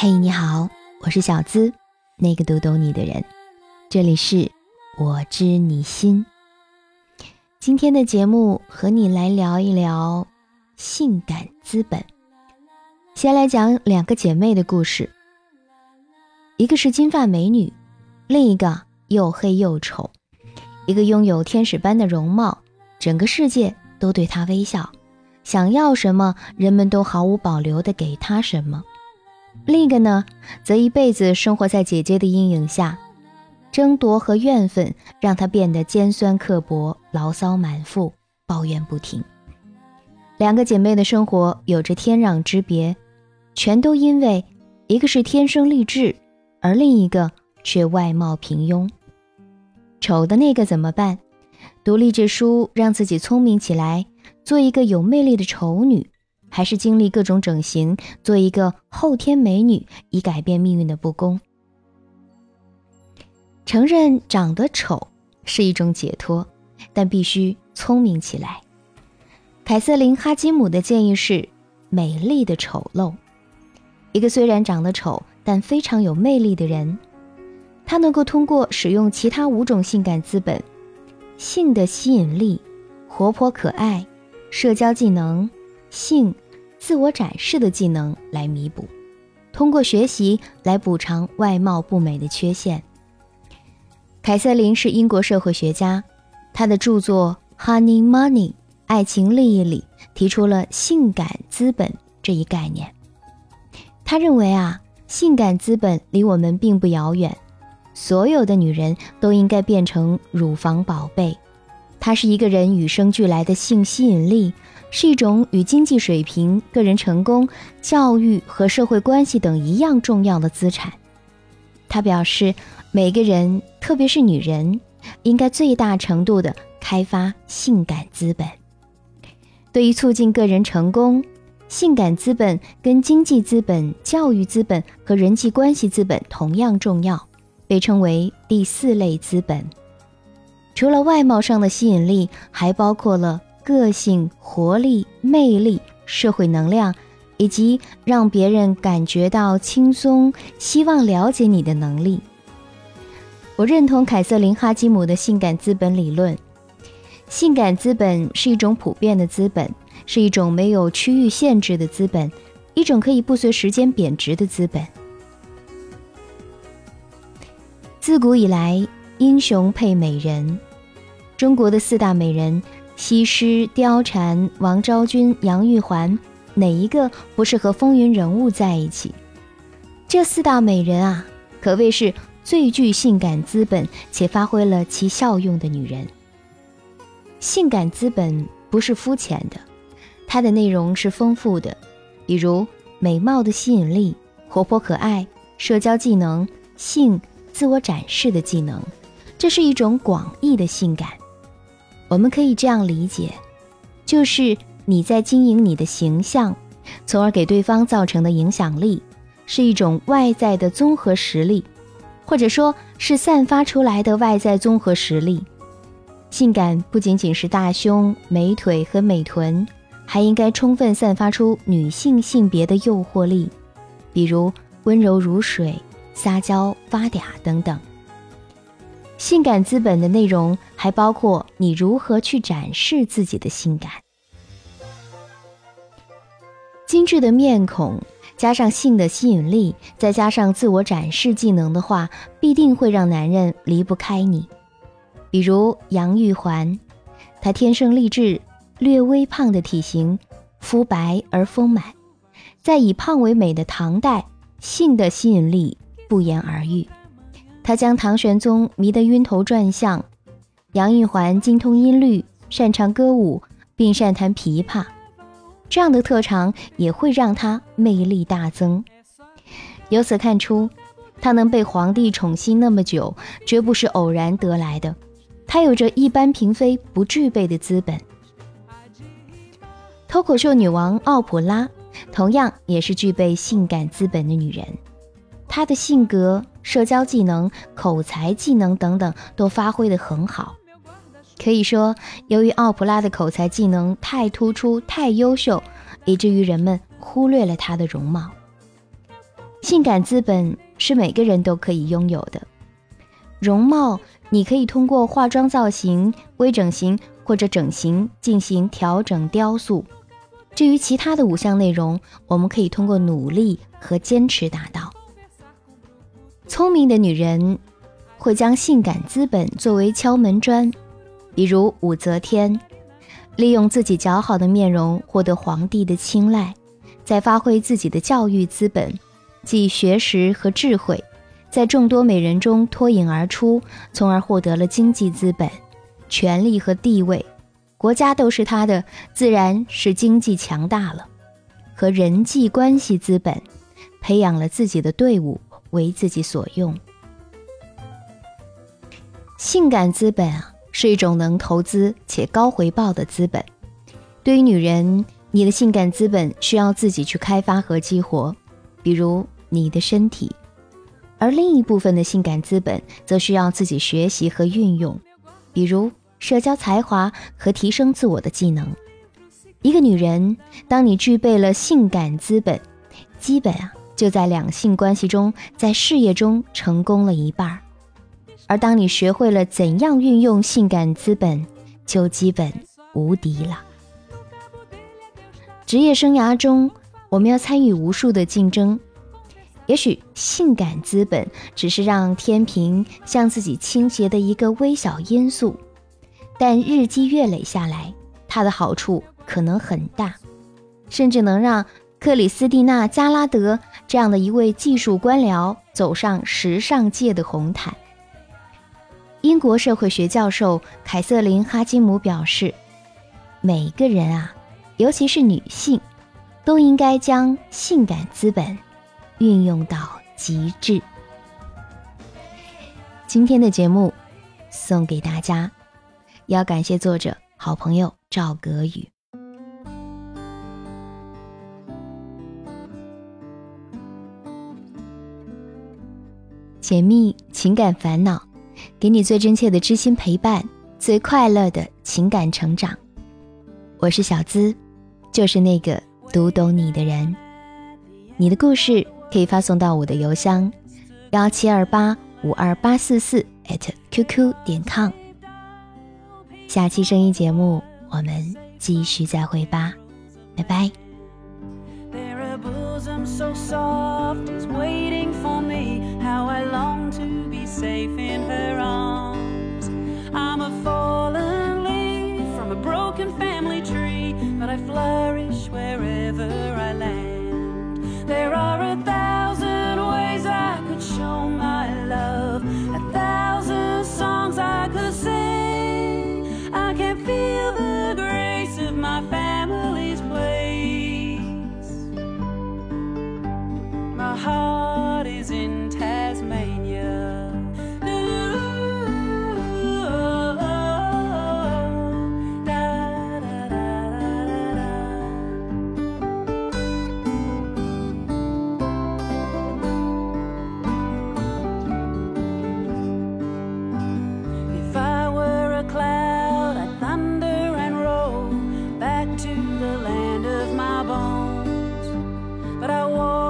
嘿，你好，我是小资，那个读懂你的人。这里是我知你心。今天的节目和你来聊一聊性感资本。先来讲两个姐妹的故事，一个是金发美女，另一个又黑又丑。一个拥有天使般的容貌，整个世界都对她微笑，想要什么，人们都毫无保留的给她什么。另一个呢，则一辈子生活在姐姐的阴影下，争夺和怨愤让她变得尖酸刻薄、牢骚满腹、抱怨不停。两个姐妹的生活有着天壤之别，全都因为一个是天生丽质，而另一个却外貌平庸。丑的那个怎么办？读励志书让自己聪明起来，做一个有魅力的丑女。还是经历各种整形，做一个后天美女，以改变命运的不公。承认长得丑是一种解脱，但必须聪明起来。凯瑟琳·哈基姆的建议是：美丽的丑陋。一个虽然长得丑，但非常有魅力的人，他能够通过使用其他五种性感资本——性的吸引力、活泼可爱、社交技能。性、自我展示的技能来弥补，通过学习来补偿外貌不美的缺陷。凯瑟琳是英国社会学家，她的著作《Honey Money》爱情利益里提出了性感资本这一概念。他认为啊，性感资本离我们并不遥远，所有的女人都应该变成乳房宝贝。它是一个人与生俱来的性吸引力。是一种与经济水平、个人成功、教育和社会关系等一样重要的资产。他表示，每个人，特别是女人，应该最大程度地开发性感资本。对于促进个人成功，性感资本跟经济资本、教育资本和人际关系资本同样重要，被称为第四类资本。除了外貌上的吸引力，还包括了。个性、活力、魅力、社会能量，以及让别人感觉到轻松、希望了解你的能力。我认同凯瑟琳·哈基姆的性感资本理论。性感资本是一种普遍的资本，是一种没有区域限制的资本，一种可以不随时间贬值的资本。自古以来，英雄配美人。中国的四大美人。西施、貂蝉、王昭君、杨玉环，哪一个不是和风云人物在一起？这四大美人啊，可谓是最具性感资本且发挥了其效用的女人。性感资本不是肤浅的，它的内容是丰富的，比如美貌的吸引力、活泼可爱、社交技能、性、自我展示的技能，这是一种广义的性感。我们可以这样理解，就是你在经营你的形象，从而给对方造成的影响力，是一种外在的综合实力，或者说是散发出来的外在综合实力。性感不仅仅是大胸、美腿和美臀，还应该充分散发出女性性别的诱惑力，比如温柔如水、撒娇发嗲等等。性感资本的内容还包括你如何去展示自己的性感。精致的面孔加上性的吸引力，再加上自我展示技能的话，必定会让男人离不开你。比如杨玉环，她天生丽质，略微胖的体型，肤白而丰满，在以胖为美的唐代，性的吸引力不言而喻。他将唐玄宗迷得晕头转向，杨玉环精通音律，擅长歌舞，并善弹琵琶，这样的特长也会让他魅力大增。由此看出，他能被皇帝宠幸那么久，绝不是偶然得来的，他有着一般嫔妃不具备的资本。脱口秀女王奥普拉，同样也是具备性感资本的女人，她的性格。社交技能、口才技能等等都发挥得很好，可以说，由于奥普拉的口才技能太突出、太优秀，以至于人们忽略了她的容貌。性感资本是每个人都可以拥有的。容貌，你可以通过化妆造型、微整形或者整形进行调整雕塑。至于其他的五项内容，我们可以通过努力和坚持达到。聪明的女人会将性感资本作为敲门砖，比如武则天，利用自己姣好的面容获得皇帝的青睐，再发挥自己的教育资本，即学识和智慧。在众多美人中脱颖而出，从而获得了经济资本、权力和地位，国家都是他的，自然是经济强大了；和人际关系资本，培养了自己的队伍。为自己所用。性感资本啊，是一种能投资且高回报的资本。对于女人，你的性感资本需要自己去开发和激活，比如你的身体。而另一部分的性感资本则需要自己学习和运用，比如社交才华和提升自我的技能。一个女人，当你具备了性感资本，基本啊就在两性关系中，在事业中成功了一半儿；而当你学会了怎样运用性感资本，就基本无敌了。职业生涯中，我们要参与无数的竞争。也许性感资本只是让天平向自己倾斜的一个微小因素，但日积月累下来，它的好处可能很大，甚至能让克里斯蒂娜·加拉德这样的一位技术官僚走上时尚界的红毯。英国社会学教授凯瑟琳·哈基姆表示：“每个人啊，尤其是女性，都应该将性感资本。”运用到极致。今天的节目送给大家，要感谢作者好朋友赵格宇。解密情感烦恼，给你最真切的知心陪伴，最快乐的情感成长。我是小资，就是那个读懂你的人。你的故事。可以发送到我的邮箱幺七二八五二八四四 @QQ 点 com。下期声音节目我们继续再会吧，拜拜。for me. How I long to be safe in her arms. I'm a fallen leaf from a broken family tree, but I flourish wherever I land. There are a thousand ways I could show my love, a thousand songs I could sing. I can feel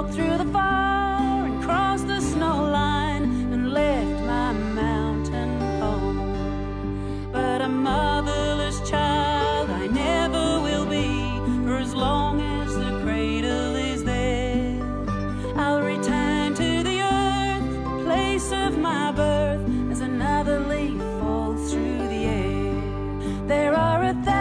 through the fire and cross the snow line and left my mountain home. But a motherless child I never will be for as long as the cradle is there. I'll return to the earth, the place of my birth, as another leaf falls through the air. There are a thousand